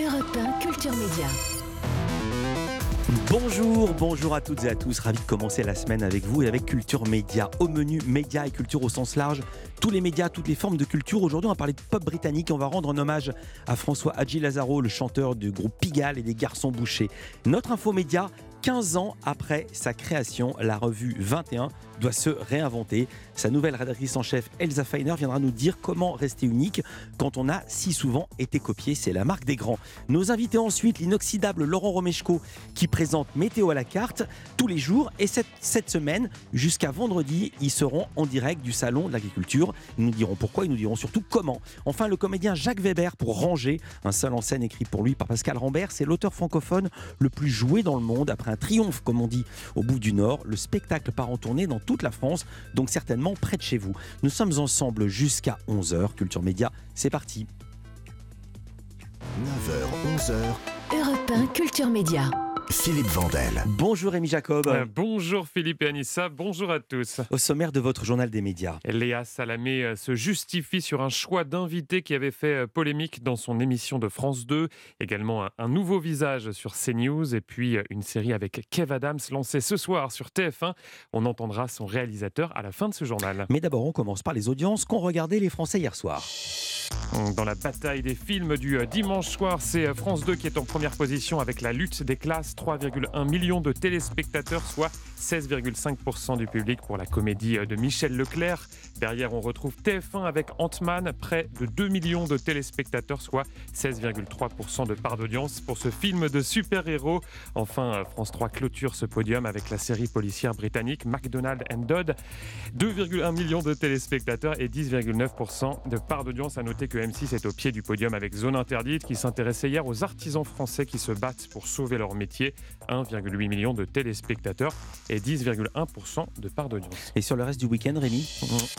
Europe 1 Culture Média. Bonjour, bonjour à toutes et à tous. Ravi de commencer la semaine avec vous et avec Culture Média. Au menu, médias et culture au sens large. Tous les médias, toutes les formes de culture. Aujourd'hui, on va parler de pop britannique. On va rendre un hommage à François Hadji Lazaro, le chanteur du groupe Pigalle et des Garçons Bouchés. Notre info média, 15 ans après sa création, la revue 21 doit se réinventer. Sa nouvelle rédactrice en chef, Elsa Feiner, viendra nous dire comment rester unique quand on a si souvent été copié. C'est la marque des grands. Nos invités ensuite, l'inoxydable Laurent Romeshko qui présente Météo à la carte tous les jours. Et cette, semaine, jusqu'à vendredi, ils seront en direct du Salon de l'Agriculture. Ils nous diront pourquoi, ils nous diront surtout comment. Enfin, le comédien Jacques Weber pour Ranger, un seul en scène écrit pour lui par Pascal Rambert. C'est l'auteur francophone le plus joué dans le monde. Après un triomphe, comme on dit, au bout du Nord, le spectacle part en tournée dans toute la France, donc certainement près de chez vous. Nous sommes ensemble jusqu'à 11h. Culture Média, c'est parti. 9h, 11h, Europe 1 Culture Média. Philippe Vandel. Bonjour Rémi Jacob. Euh, bonjour Philippe et Anissa, bonjour à tous. Au sommaire de votre journal des médias. Léa Salamé euh, se justifie sur un choix d'invité qui avait fait euh, polémique dans son émission de France 2. Également un, un nouveau visage sur CNews et puis une série avec Kev Adams lancée ce soir sur TF1. On entendra son réalisateur à la fin de ce journal. Mais d'abord, on commence par les audiences qu'ont regardé les Français hier soir. Dans la bataille des films du dimanche soir, c'est France 2 qui est en première position avec la lutte des classes. 3,1 millions de téléspectateurs, soit 16,5% du public pour la comédie euh, de Michel Leclerc. Derrière, on retrouve TF1 avec Ant-Man, près de 2 millions de téléspectateurs, soit 16,3% de part d'audience pour ce film de super-héros. Enfin, euh, France 3 clôture ce podium avec la série policière britannique McDonald and Dodd. 2,1 millions de téléspectateurs et 10,9% de part d'audience. À noter que M6 est au pied du podium avec Zone Interdite qui s'intéressait hier aux artisans français qui se battent pour sauver leur métier. 1,8 million de téléspectateurs et 10,1% de part d'audience. Et sur le reste du week-end, Rémi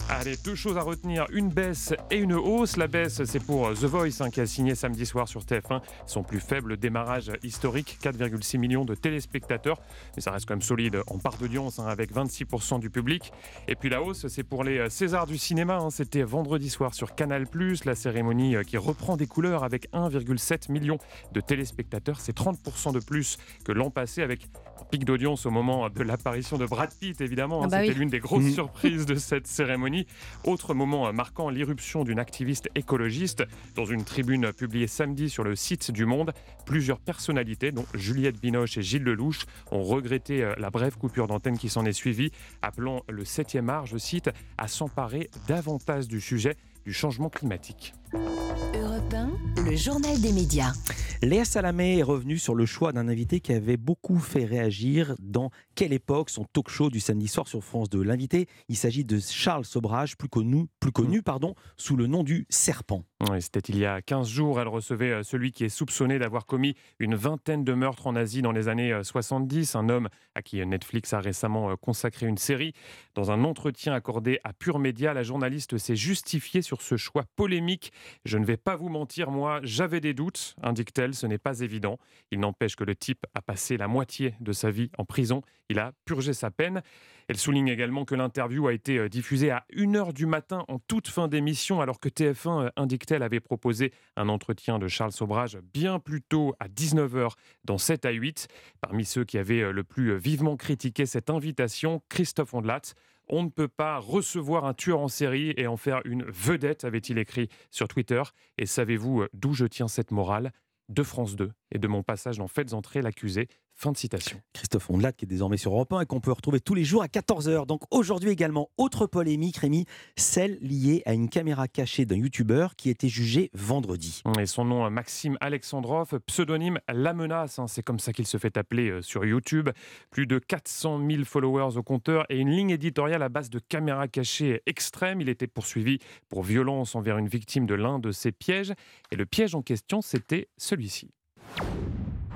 Allez, deux choses à retenir, une baisse et une hausse. La baisse, c'est pour The Voice hein, qui a signé samedi soir sur TF1 son plus faible démarrage historique, 4,6 millions de téléspectateurs. Mais ça reste quand même solide en part d'audience hein, avec 26% du public. Et puis la hausse, c'est pour les Césars du cinéma. hein. C'était vendredi soir sur Canal+, la cérémonie euh, qui reprend des couleurs avec 1,7 million de téléspectateurs. C'est 30% de plus que l'an passé avec pic d'audience au moment de l'apparition de Brad Pitt, évidemment. hein. Ah bah C'était oui. l'une des grosses Mhm. surprises de cette cérémonie. Autre moment marquant, l'irruption d'une activiste écologiste. Dans une tribune publiée samedi sur le site du Monde, plusieurs personnalités, dont Juliette Binoche et Gilles Lelouch, ont regretté euh, la brève coupure d'antenne qui s'en est suivie, appelant le 7e art, je cite, à s'emparer davantage du sujet du changement climatique. Europe 1, le journal des médias. Léa Salamé est revenue sur le choix d'un invité qui avait beaucoup fait réagir dans Quelle époque son talk show du samedi soir sur France 2. L'invité, il s'agit de Charles Sobrage, plus connu, plus connu pardon, sous le nom du Serpent. Oui, C'était il y a 15 jours. Elle recevait euh, celui qui est soupçonné d'avoir commis une vingtaine de meurtres en Asie dans les années euh, 70. Un homme à qui Netflix a récemment euh, consacré une série. Dans un entretien accordé à Pure Média, la journaliste s'est justifiée sur ce choix polémique. Je ne vais pas vous mentir, moi, j'avais des doutes, indique-t-elle. Ce n'est pas évident. Il n'empêche que le type a passé la moitié de sa vie en prison. Il a purgé sa peine. Elle souligne également que l'interview a été euh, diffusée à 1h du matin en toute fin d'émission, alors que TF1, euh, indique-t-elle, avait proposé un entretien de Charles Sobrage bien plus tôt à 19h dans 7 à 8. Parmi ceux qui avaient euh, le plus vivement critiqué cette invitation, Christophe Ondelat. On ne peut pas recevoir un tueur en série et en faire une vedette, avait-il écrit sur Twitter. Et savez-vous euh, d'où je tiens cette morale? De France 2 et de mon passage dans Faites entrer l'accusé. Fin de citation. Christophe Ondelat qui est désormais sur Europe 1 et qu'on peut retrouver tous les jours à 14h. Donc aujourd'hui également, autre polémique, Rémi, celle liée à une caméra cachée d'un youtubeur qui était jugé vendredi. Et son nom, euh, Maxime Alexandrov, pseudonyme La Menace, hein, c'est comme ça qu'il se fait appeler euh, sur YouTube. Plus de 400 000 followers au compteur et une ligne éditoriale à base de caméras cachées extrêmes. Il était poursuivi pour violence envers une victime de l'un de ses pièges. Et le piège en question, c'était celui-ci.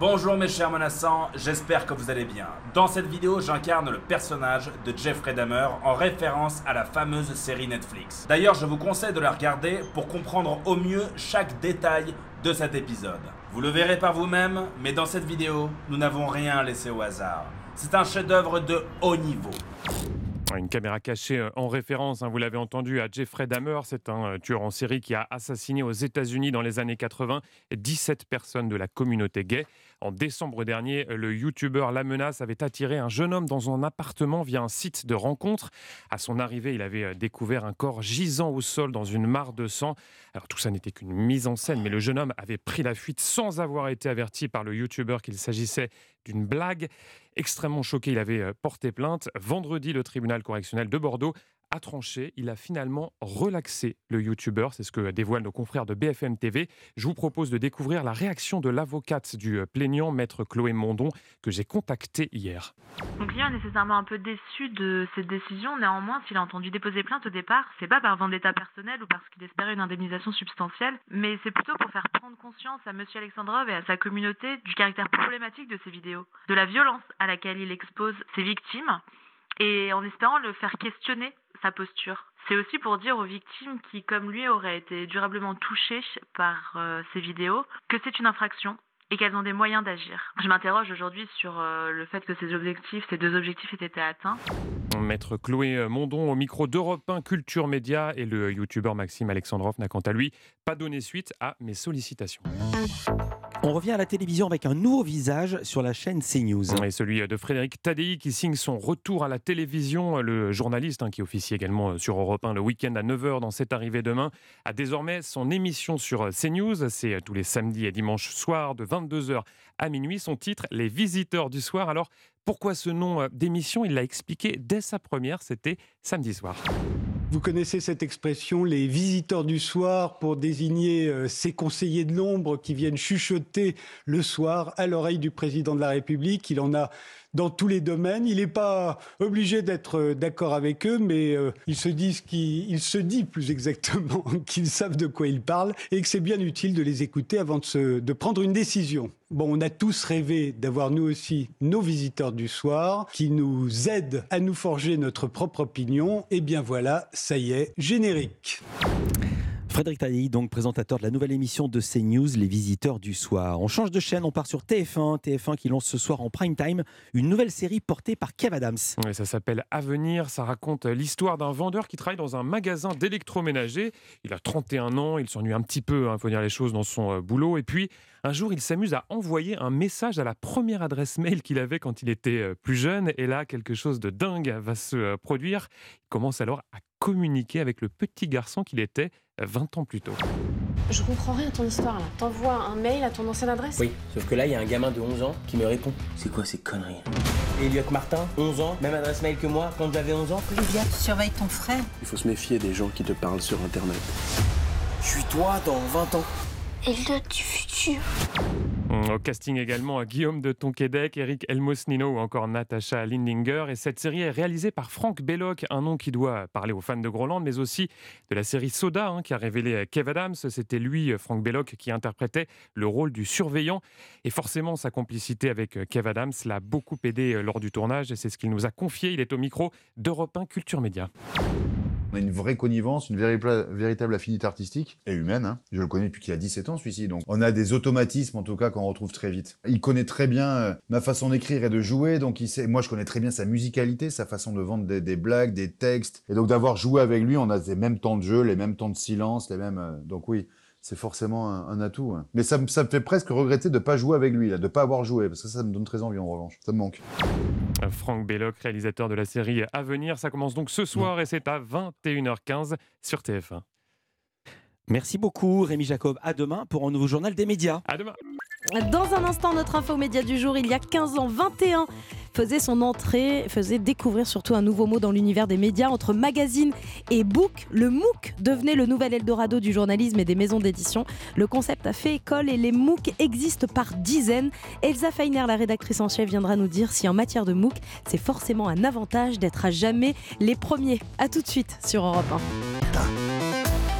Bonjour mes chers menaçants, j'espère que vous allez bien. Dans cette vidéo, j'incarne le personnage de Jeffrey Dahmer en référence à la fameuse série Netflix. D'ailleurs, je vous conseille de la regarder pour comprendre au mieux chaque détail de cet épisode. Vous le verrez par vous-même, mais dans cette vidéo, nous n'avons rien laissé au hasard. C'est un chef-d'œuvre de haut niveau. Une caméra cachée euh, en référence, hein, vous l'avez entendu, à Jeffrey Dahmer. C'est un euh, tueur en série qui a assassiné aux États-Unis dans les années 80 17 personnes de la communauté gay. En décembre dernier, le youtubeur La Menace avait attiré un jeune homme dans un appartement via un site de rencontre. À son arrivée, il avait euh, découvert un corps gisant au sol dans une mare de sang. Alors tout ça n'était qu'une mise en scène, mais le jeune homme avait pris la fuite sans avoir été averti par le youtubeur qu'il s'agissait d'une blague. Extrêmement choqué, il avait euh, porté plainte. Vendredi, le tribunal correctionnel de Bordeaux a tranché. Il a finalement relaxé le youtubeur. C'est ce que dévoilent nos confrères de BFM TV. Je vous propose de découvrir la réaction de l'avocate du euh, plaignant, maître Chloé Mondon, que j'ai contacté hier. Mon client est nécessairement un peu déçu de cette décision. Néanmoins, s'il a entendu déposer plainte au départ, c'est pas par vendetta personnel ou parce qu'il espérait une indemnisation substantielle, mais c'est plutôt pour faire prendre conscience à Monsieur Alexandrov et à sa communauté du caractère problématique de ces vidéos, de la violence à laquelle il expose ses victimes, et en espérant le faire questionner sa posture. C'est aussi pour dire aux victimes qui, comme lui, auraient été durablement touchées par euh, ces vidéos que c'est une infraction et qu'elles ont des moyens d'agir. Je m'interroge aujourd'hui sur euh, le fait que ces deux objectifs aient été atteints. Maître Chloé Mondon au micro d'Europe 1 Culture Média et le youtubeur Maxime Alexandrov n'a quant à lui pas donné suite à mes sollicitations. On revient à la télévision avec un nouveau visage sur la chaîne CNews. Et celui de Frédéric Tadei qui signe son retour à la télévision. Le journaliste hein, qui officie également sur Europe 1 le week-end à 9h dans cette arrivée demain a désormais son émission sur CNews. C'est tous les samedis et dimanches soirs de 22h à minuit. Son titre, Les Visiteurs du Soir. Alors pourquoi ce nom d'émission? Il l'a expliqué dès sa première, c'était samedi soir. Vous connaissez cette expression, les visiteurs du soir, pour désigner euh, ces conseillers de l'ombre qui viennent chuchoter le soir à l'oreille du président de la République. Il en a dans tous les domaines. Il n'est pas obligé d'être euh, d'accord avec eux, mais euh, ils se disent qu'il se dit plus exactement qu'ils savent de quoi ils parlent et que c'est bien utile de les écouter avant de, se, de prendre une décision. Bon, on a tous rêvé d'avoir nous aussi nos visiteurs du soir qui nous aident à nous forger notre propre opinion. Et bien voilà, ça y est, générique. Frédéric Tadei, donc présentateur de la nouvelle émission de CNews, Les Visiteurs du Soir. On change de chaîne, on part sur TF1. TF1 qui lance ce soir en prime time une nouvelle série portée par Kev Adams. Ça s'appelle Avenir. Ça raconte l'histoire d'un vendeur qui travaille dans un magasin d'électroménager. Il a 31 ans, il s'ennuie un petit peu, il hein, les choses, dans son euh, boulot. Et puis, un jour, il s'amuse à envoyer un message à la première adresse mail qu'il avait quand il était euh, plus jeune. Et là, quelque chose de dingue va se euh, produire. Il commence alors à communiquer avec le petit garçon qu'il était 20 ans plus tôt. Je comprends rien à ton histoire là. T'envoies un mail à ton ancienne adresse? Oui, sauf que là, il y a un gamin de 11 ans qui me répond. C'est quoi ces conneries? Elliot Martin, 11 ans, même adresse mail que moi quand j'avais 11 ans. Olivia, tu surveilles ton frère. Il faut se méfier des gens qui te parlent sur Internet. Je suis toi dans 20 ans. Elliot du futur. Au casting également Guillaume de Tonquédec, Eric Elmosnino ou encore Natasha Lindinger. Et cette série est réalisée par Franck Belloc, un nom qui doit parler aux fans de Groland, mais aussi de la série Soda, hein, qui a révélé Kev Adams. C'était lui, Franck Belloc, qui interprétait le rôle du surveillant. Et forcément, sa complicité avec Kev Adams l'a beaucoup aidé lors du tournage. Et c'est ce qu'il nous a confié. Il est au micro d'Europe 1 Culture Média. On a une vraie connivence, une véritable affinité artistique et humaine. Hein. Je le connais depuis qu'il a 17 ans, celui-ci. Donc, on a des automatismes, en tout cas, qu'on retrouve très vite. Il connaît très bien euh, ma façon d'écrire et de jouer. Donc, il sait, moi, je connais très bien sa musicalité, sa façon de vendre des, blagues, des textes. Et donc, d'avoir joué avec lui, on a les mêmes temps de jeu, les mêmes temps de silence, les mêmes. Euh, donc, oui c'est forcément un, atout. Hein. Mais ça, ça, me fait presque regretter de ne pas jouer avec lui, là, de ne pas avoir joué, parce que ça, ça, me donne très envie en revanche. Ça me manque. Franck Belloc, réalisateur de la série À venir, ça commence donc ce soir et c'est à 21h15 sur TF1. Merci beaucoup Rémi Jacob. À demain pour un nouveau journal des médias. À demain. Dans un instant, notre info média du jour, il y a 15 ans, 21 faisait son entrée, faisait découvrir surtout un nouveau mot dans l'univers des médias. Entre magazine et book, le MOOC devenait le nouvel Eldorado du journalisme et des maisons d'édition. Le concept a fait école et les MOOC existent par dizaines. Elsa Feiner, la rédactrice en chef, viendra nous dire si en matière de MOOC, c'est forcément un avantage d'être à jamais les premiers. A tout de suite sur Europe 1.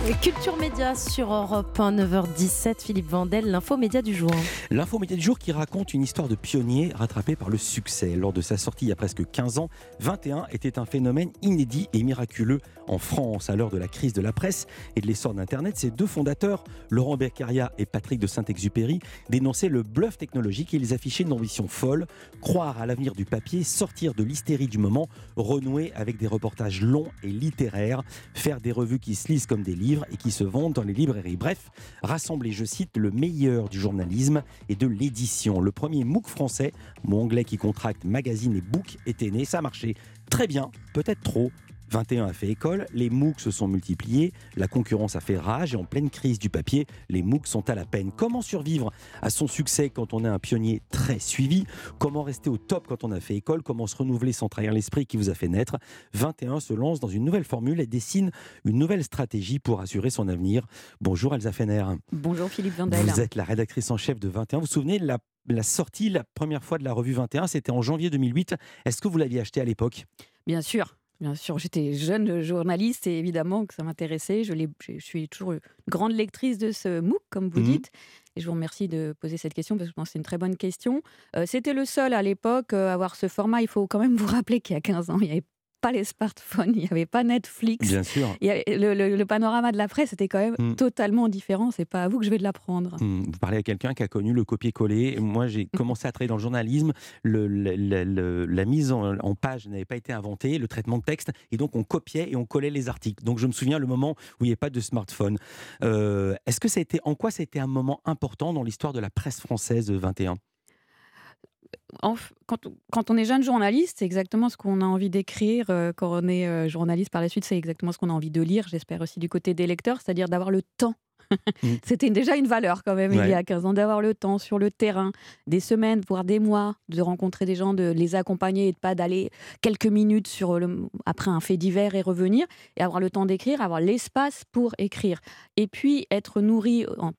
Culture Média sur Europe 1, 9h17, Philippe Vandel, l'info média du jour. L'info média du jour qui raconte une histoire de pionnier rattrapé par le succès. Lors de sa sortie il y a presque 15 ans, 21 était un phénomène inédit et miraculeux en France. À l'heure de la crise de la presse et de l'essor d'Internet, ses deux fondateurs, Laurent Beccaria et Patrick de Saint-Exupéry, dénonçaient le bluff technologique et ils affichaient une ambition folle, croire à l'avenir du papier, sortir de l'hystérie du moment, renouer avec des reportages longs et littéraires, faire des revues qui se lisent comme des livres et qui se vendent dans les librairies. Bref, rassembler, je cite, le meilleur du journalisme et de l'édition. Le premier MOOC français, mot anglais qui contracte magazine et book, était né. Ça a marché très bien, peut-être trop. 21 a fait école, les MOOC se sont multipliés, la concurrence a fait rage et en pleine crise du papier, les MOOC sont à la peine. Comment survivre à son succès quand on est un pionnier très suivi? Comment rester au top quand on a fait école? Comment se renouveler sans trahir l'esprit qui vous a fait naître? 21 se lance dans une nouvelle formule et dessine une nouvelle stratégie pour assurer son avenir. Bonjour Elsa Fener. Bonjour Philippe Vandel. Vous êtes la rédactrice en chef de 21. Vous vous souvenez de la la sortie, la première fois de la revue 21, c'était en janvier 2008. Est-ce que vous l'aviez acheté à l'époque? Bien sûr. Bien sûr, j'étais jeune journaliste et évidemment que ça m'intéressait. Je, je, suis toujours une grande lectrice de ce MOOC, comme vous mmh dites. Et je vous remercie de poser cette question parce que je pense que c'est une très bonne question. Euh, C'était le seul à l'époque euh, à avoir ce format. Il faut quand même vous rappeler qu'il y a 15 ans, il n'y avait pas les smartphones, il n'y avait pas Netflix. Bien sûr. le, panorama de la presse était quand même mm. totalement différent. C'est pas à vous que je vais de l'apprendre. Mm. Vous parlez à quelqu'un qui a connu le copier-coller. Moi, j'ai mm. commencé à travailler dans le journalisme. la mise en, page n'avait pas été inventée, le traitement de texte. Et donc, on copiait et on collait les articles. Donc, je me souviens le moment où il n'y avait pas de smartphone. Euh, est-ce que ça a été, en quoi ça a été un moment important dans l'histoire de la presse française 21 quand, on est jeune journaliste, c'est exactement ce qu'on a envie d'écrire. Euh, quand on est euh, journaliste par la suite, c'est exactement ce qu'on a envie de lire. J'espère aussi du côté des lecteurs, c'est-à-dire d'avoir le temps. Mmh. C'était déjà une valeur quand même il y a 15 ans d'avoir le temps sur le terrain, des semaines, voire des mois, de rencontrer des gens, de les accompagner et de pas d'aller quelques minutes sur le, après un fait divers et revenir, et avoir le temps d'écrire, avoir l'espace pour écrire. Et puis être nourri en,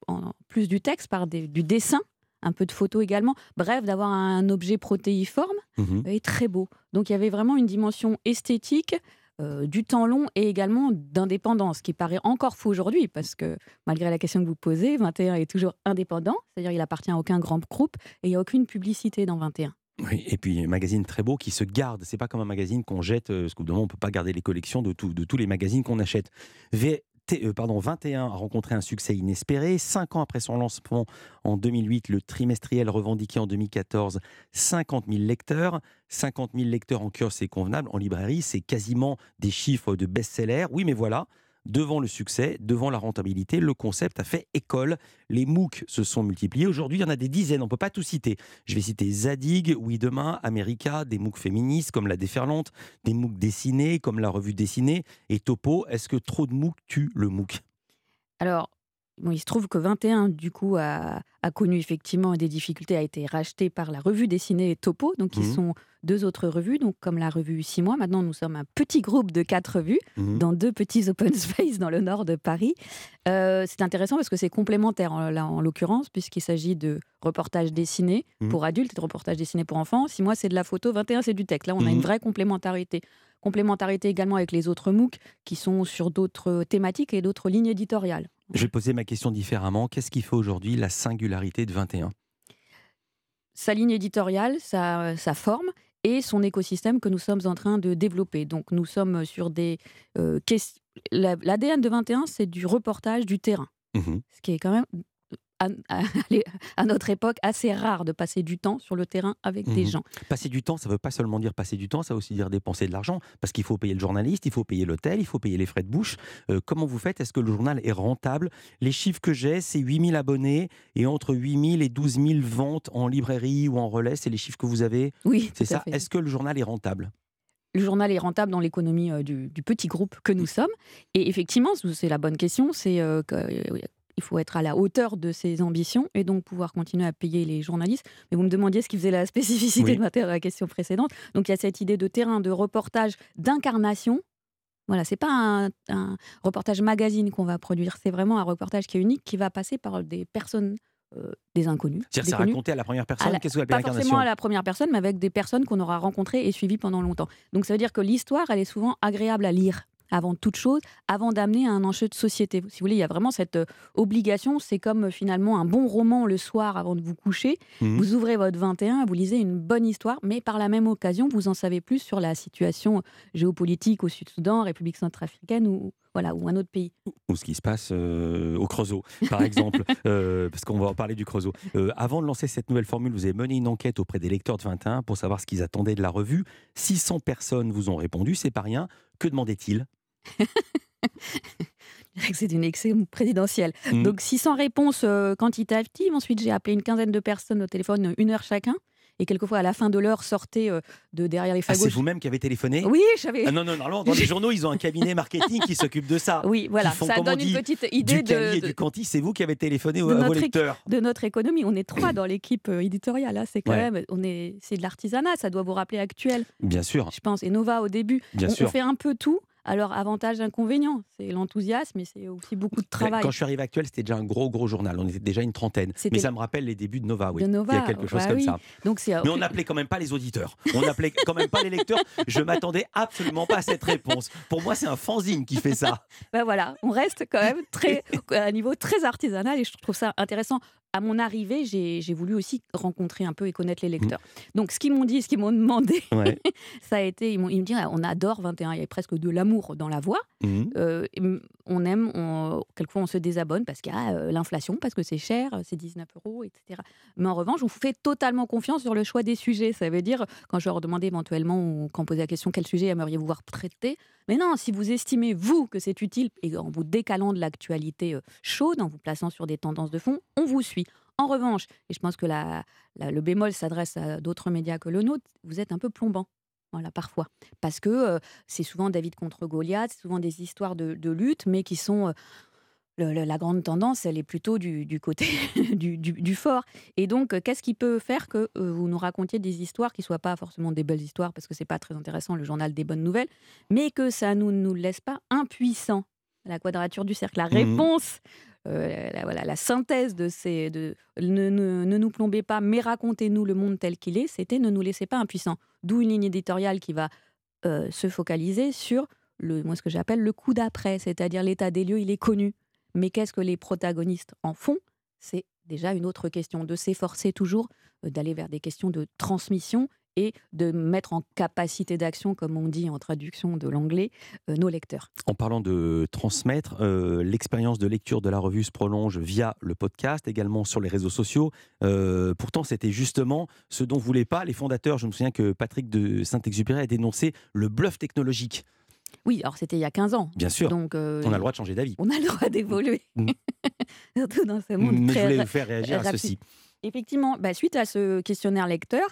plus du texte par du dessin un peu de photos également. Bref, d'avoir un objet protéiforme mhm. et très beau. Donc il y avait vraiment une dimension esthétique. Euh, du temps long et également d'indépendance, qui paraît encore faux aujourd'hui, parce que malgré la question que vous posez, 21 est toujours indépendant, c'est-à-dire il appartient à aucun grand groupe et il n'y a aucune publicité dans 21. Oui, et puis un magazine très beau qui se garde. C'est pas comme un magazine qu'on jette, euh, parce qu'au on peut pas garder les collections de, de tous les magazines qu'on achète. Euh, pardon, 21 a rencontré un succès inespéré. Cinq ans après son lancement en 2008, le trimestriel revendiquait en 2014 50 000 lecteurs. 50 000 lecteurs en kiosque, c'est convenable. En librairie, c'est quasiment des chiffres de best-seller. Oui, mais voilà, devant le succès, devant la rentabilité, le concept a fait école. Les MOOC se sont multipliés. Aujourd'hui, il y en a des dizaines, on ne peut pas tout citer. Je vais citer Zadig, Oui Demain, America, des MOOC féministes comme la Déferlante, des MOOC dessinés comme la revue dessinée et Topo. Est-ce que trop de MOOC tue le MOOC? Alors, il se trouve que 21, du coup, a, connu effectivement des difficultés, a été racheté par la revue dessinée Topo, donc qui mmh. sont deux autres revues, donc comme la revue 6 mois. Maintenant, nous sommes un petit groupe de quatre revues mmh. dans deux petits open space dans le nord de Paris. Euh, c'est intéressant parce que c'est complémentaire, en, là, en l'occurrence, puisqu'il s'agit de reportages dessinés mmh. pour adultes et de reportages dessinés pour enfants. 6 mois, c'est de la photo, 21, c'est du texte. Là, on a une vraie complémentarité. Complémentarité également avec les autres MOOC qui sont sur d'autres thématiques et d'autres lignes éditoriales. Je vais poser ma question différemment. Qu'est-ce qui fait aujourd'hui la singularité de 21 Sa ligne éditoriale, sa, forme et son écosystème que nous sommes en train de développer. Donc nous sommes sur des euh, questions. L'ADN de 21, c'est du reportage du terrain. Mmh Ce qui est quand même à, notre époque assez rare de passer du temps sur le terrain avec des mmh gens. Passer du temps, ça ne veut pas seulement dire passer du temps, ça veut aussi dire dépenser de l'argent, parce qu'il faut payer le journaliste, il faut payer l'hôtel, il faut payer les frais de bouche. Euh, comment vous faites? Est-ce que le journal est rentable? Les chiffres que j'ai, c'est 8000 abonnés et entre 8000 et 12 000 ventes en librairie ou en relais, c'est les chiffres que vous avez? Oui, c'est ça? Est-ce que le journal est rentable? Le journal est rentable dans l'économie euh, du, petit groupe que nous sommes. Et effectivement, c'est la bonne question, c'est euh, il faut être à la hauteur de ses ambitions et donc pouvoir continuer à payer les journalistes. Mais vous me demandiez ce qui faisait la spécificité de ma la question précédente. Donc il y a cette idée de terrain, de reportage, d'incarnation. Voilà, c'est pas un, reportage magazine qu'on va produire, c'est vraiment un reportage qui est unique, qui va passer par des personnes euh, des inconnus. C'est-à-dire, c'est raconté à la première personne? Qu'est-ce que Pas forcément à la première personne, mais avec des personnes qu'on aura rencontrées et suivies pendant longtemps. Donc ça veut dire que l'histoire, elle est souvent agréable à lire avant toute chose, avant d'amener à un enjeu de société. Si vous voulez, il y a vraiment cette euh, obligation. C'est comme euh, finalement un bon roman le soir avant de vous coucher. Mhm. Vous ouvrez votre 21, vous lisez une bonne histoire, mais par la même occasion, vous en savez plus sur la situation géopolitique au Sud-Soudan, République centrafricaine ou, voilà, ou un autre pays. ou ce qui se passe euh, au Creusot, par exemple, euh, parce qu'on va en parler du Creusot. Euh, avant de lancer cette nouvelle formule, vous avez mené une enquête auprès des lecteurs de 21 pour savoir ce qu'ils attendaient de la revue. 600 personnes vous ont répondu, c'est pas rien. Que demandaient-ils? C'est une élection présidentielle. Mhm. Donc 600 réponses euh, quantitatives. Ensuite, j'ai appelé une quinzaine de personnes au téléphone, une heure chacun. Et quelquefois, à la fin de l'heure, sortaient euh, de derrière les Ah, fagots. c'est vous-même qui avez téléphoné? Oui, j'avais. Ah non, non, normalement, dans les journaux, ils ont un cabinet marketing qui s'occupe de ça. Oui, voilà, font, ça donne une petite idée du de- et de- du Canty. C'est vous qui avez téléphoné au- à vos lecteurs. de notre économie. On est trois dans l'équipe euh, éditoriale. Là, c'est quand Ouais. même, on est, c'est de l'artisanat. Ça doit vous rappeler actuel, Bien sûr. je pense. Et Nova au début. Bien on, sûr. on fait un peu tout. Alors avantage, inconvénient, c'est l'enthousiasme, mais c'est aussi beaucoup de travail. Quand je suis arrivé Actuel, c'était déjà un gros, gros journal. On était déjà une trentaine. Mais ça me rappelle les débuts de Nova, oui. De Nova, Il y a quelque chose bah comme oui. ça. Donc c'est Mais on n'appelait quand même pas les auditeurs. On n'appelait quand même pas les lecteurs. Je m'attendais absolument pas à cette réponse. Pour moi, c'est un fanzine qui fait ça. Ben voilà, on reste quand même très, à un niveau très artisanal et je trouve ça intéressant. À mon arrivée, j'ai voulu aussi rencontrer un peu et connaître les lecteurs. Donc, ce qu'ils m'ont dit, ce qu'ils m'ont demandé, Ouais. ça a été, ils, me disent, on adore 21, il y a presque de l'amour dans la voix. Mhm. Euh, on aime, quelquefois on se désabonne parce qu'il y a euh, l'inflation, parce que c'est cher, euh, c'est 19 euros, etc. Mais en revanche, on vous fait totalement confiance sur le choix des sujets. Ça veut dire, quand je leur demandais éventuellement, ou quand on posait la question, quel sujet aimeriez-vous voir traiter Mais non, si vous estimez, vous, que c'est utile, et en vous décalant de l'actualité euh, chaude, en vous plaçant sur des tendances de fond, on vous suit. En revanche, et je pense que le bémol s'adresse à d'autres médias que le nôtre, vous êtes un peu plombant. Voilà, parfois. Parce que euh, c'est souvent David contre Goliath, c'est souvent des histoires de, de lutte, mais qui sont. euh, le- le- la grande tendance, elle est plutôt du, du côté du, du- du fort. Et donc, qu'est-ce qui peut faire que euh, vous nous racontiez des histoires qui ne soient pas forcément des belles histoires, parce que c'est pas très intéressant, le journal des bonnes nouvelles, mais que ça ne nous, nous laisse pas impuissants? La quadrature du cercle, la Mhm. réponse, euh, la, voilà, la synthèse de ces. De, ne, ne- ne nous plombez pas, mais racontez-nous le monde tel qu'il est, c'était ne nous laissez pas impuissants. D'où une ligne éditoriale qui va euh, se focaliser sur le, moi, ce que j'appelle le coup d'après, c'est-à-dire l'état des lieux, il est connu. Mais qu'est-ce que les protagonistes en font? C'est déjà une autre question, de s'efforcer toujours euh, d'aller vers des questions de transmission et de mettre en capacité d'action, comme on dit en traduction de l'anglais, euh, nos lecteurs. En parlant de transmettre, euh, l'expérience de lecture de la revue se prolonge via le podcast, également sur les réseaux sociaux. Euh, pourtant, c'était justement ce dont voulaient pas les fondateurs. Je me souviens que Patrick de Saint-Exupéry a dénoncé le bluff technologique. Oui, alors c'était il y a 15 ans. Bien sûr, Donc, euh, on a le droit de changer d'avis. On a le droit d'évoluer. Mm. Surtout dans ce monde Mais je très voulais ra- vous faire réagir à ceci. Effectivement, bah, suite à ce questionnaire lecteur,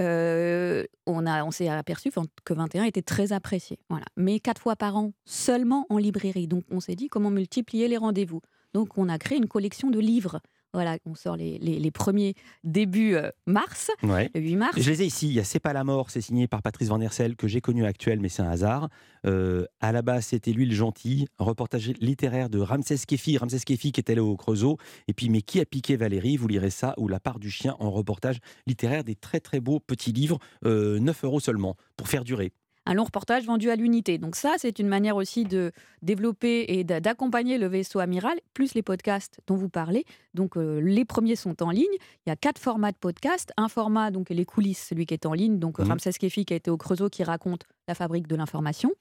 euh, on, a- on s'est aperçu que 21 était très apprécié. Voilà. Mais quatre fois par an, seulement en librairie. Donc on s'est dit comment multiplier les rendez-vous. Donc on a créé une collection de livres. Voilà, on sort les, les- les premiers début euh, mars, Ouais. le 8 mars. Je les ai ici. Il y a C'est pas la mort, c'est signé par Patrice Van Der Sel, que j'ai connu actuel, mais c'est un hasard. Euh, à la base, c'était lui le gentil, un reportage littéraire de Ramsès Kefi. Ramsès Kefi qui est allé au Creusot. Et puis, mais qui a piqué Valérie? Vous lirez ça, ou La part du chien en reportage littéraire, des très très beaux petits livres, euh, 9 euros seulement, pour faire durer. Un long reportage vendu à l'unité. Donc ça, c'est une manière aussi de développer et d'a- d'accompagner le vaisseau amiral, plus les podcasts dont vous parlez. Donc euh, les premiers sont en ligne. Il y a quatre formats de podcast. Un format, donc les coulisses, celui qui est en ligne. Donc Mhm. Ramsès Kefi qui a été au Creusot, qui raconte la fabrique de l'information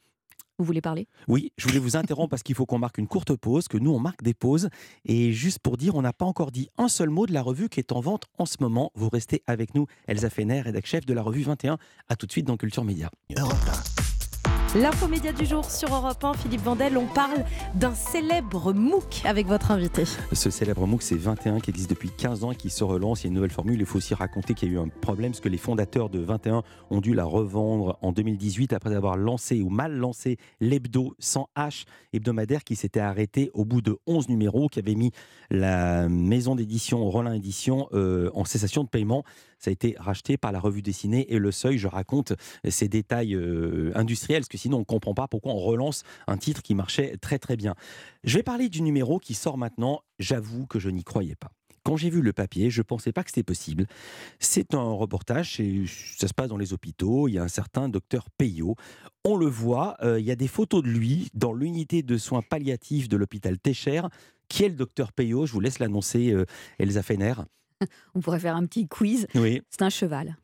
vous voulez parler? Oui, je voulais vous interrompre parce qu'il faut qu'on marque une courte pause, que nous on marque des pauses. Et juste pour dire, on n'a pas encore dit un seul mot de la revue qui est en vente en ce moment. Vous restez avec nous, Elsa Fener, rédactrice chef de la revue 21. A tout de suite dans Culture Média. L'infomédia du jour sur Europe 1, Philippe Vandel, on parle d'un célèbre MOOC avec votre invité. Ce célèbre MOOC, c'est 21 qui existe depuis 15 ans et qui se relance. Il y a une nouvelle formule. Il faut aussi raconter qu'il y a eu un problème parce que les fondateurs de 21 ont dû la revendre en 2018 après avoir lancé ou mal lancé l'hebdo sans H hebdomadaire qui s'était arrêté au bout de 11 numéros, qui avait mis la maison d'édition Roland Édition euh, en cessation de paiement. Ça a été racheté par la revue dessinée et Le Seuil. Je raconte ces détails euh, industriels parce que sinon on ne comprend pas pourquoi on relance un titre qui marchait très très bien. Je vais parler du numéro qui sort maintenant. J'avoue que je n'y croyais pas. Quand j'ai vu le papier, je ne pensais pas que c'était possible. C'est un reportage, ça se passe dans les hôpitaux. Il y a un certain docteur Payot. On le voit, euh, il y a des photos de lui dans l'unité de soins palliatifs de l'hôpital Técher. Qui est le docteur Payot Je vous laisse l'annoncer, euh, Elsa Fener. On pourrait faire un petit quiz. Oui. C'est un cheval.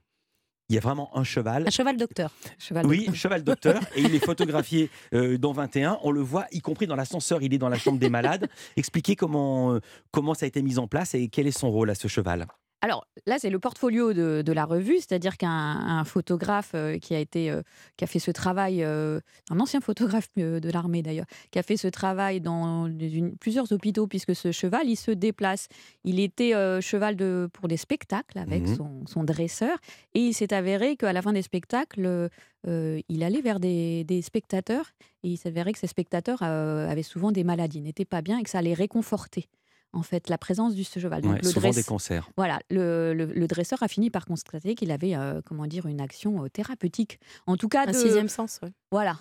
Il y a vraiment un cheval. Un cheval docteur. Cheval oui, docteur. cheval docteur. et il est photographié euh, dans 21. On le voit, y compris dans l'ascenseur. Il est dans la chambre des malades. Expliquez comment, euh, comment ça a été mis en place et quel est son rôle à ce cheval? Alors là, c'est le portfolio de, de la revue, c'est-à-dire qu'un un photographe euh, qui a été, euh, qui a fait ce travail, euh, un ancien photographe de l'armée d'ailleurs, qui a fait ce travail dans une- plusieurs hôpitaux, puisque ce cheval, il se déplace. Il était euh, cheval de, pour des spectacles avec Mhm. son, son dresseur, et il s'est avéré qu'à la fin des spectacles, il allait vers des, des spectateurs, et il s'avérait que ces spectateurs avaient souvent des maladies, n'étaient pas bien, et que ça allait réconforter. En fait, la présence du ce cheval. Donc, Ouais, le souvent dresse- des cancers. voilà, le, le- le dresseur a fini par constater qu'il avait, euh, comment dire, une action euh, thérapeutique. En tout cas, Un de- sixième sens, ouais. Voilà,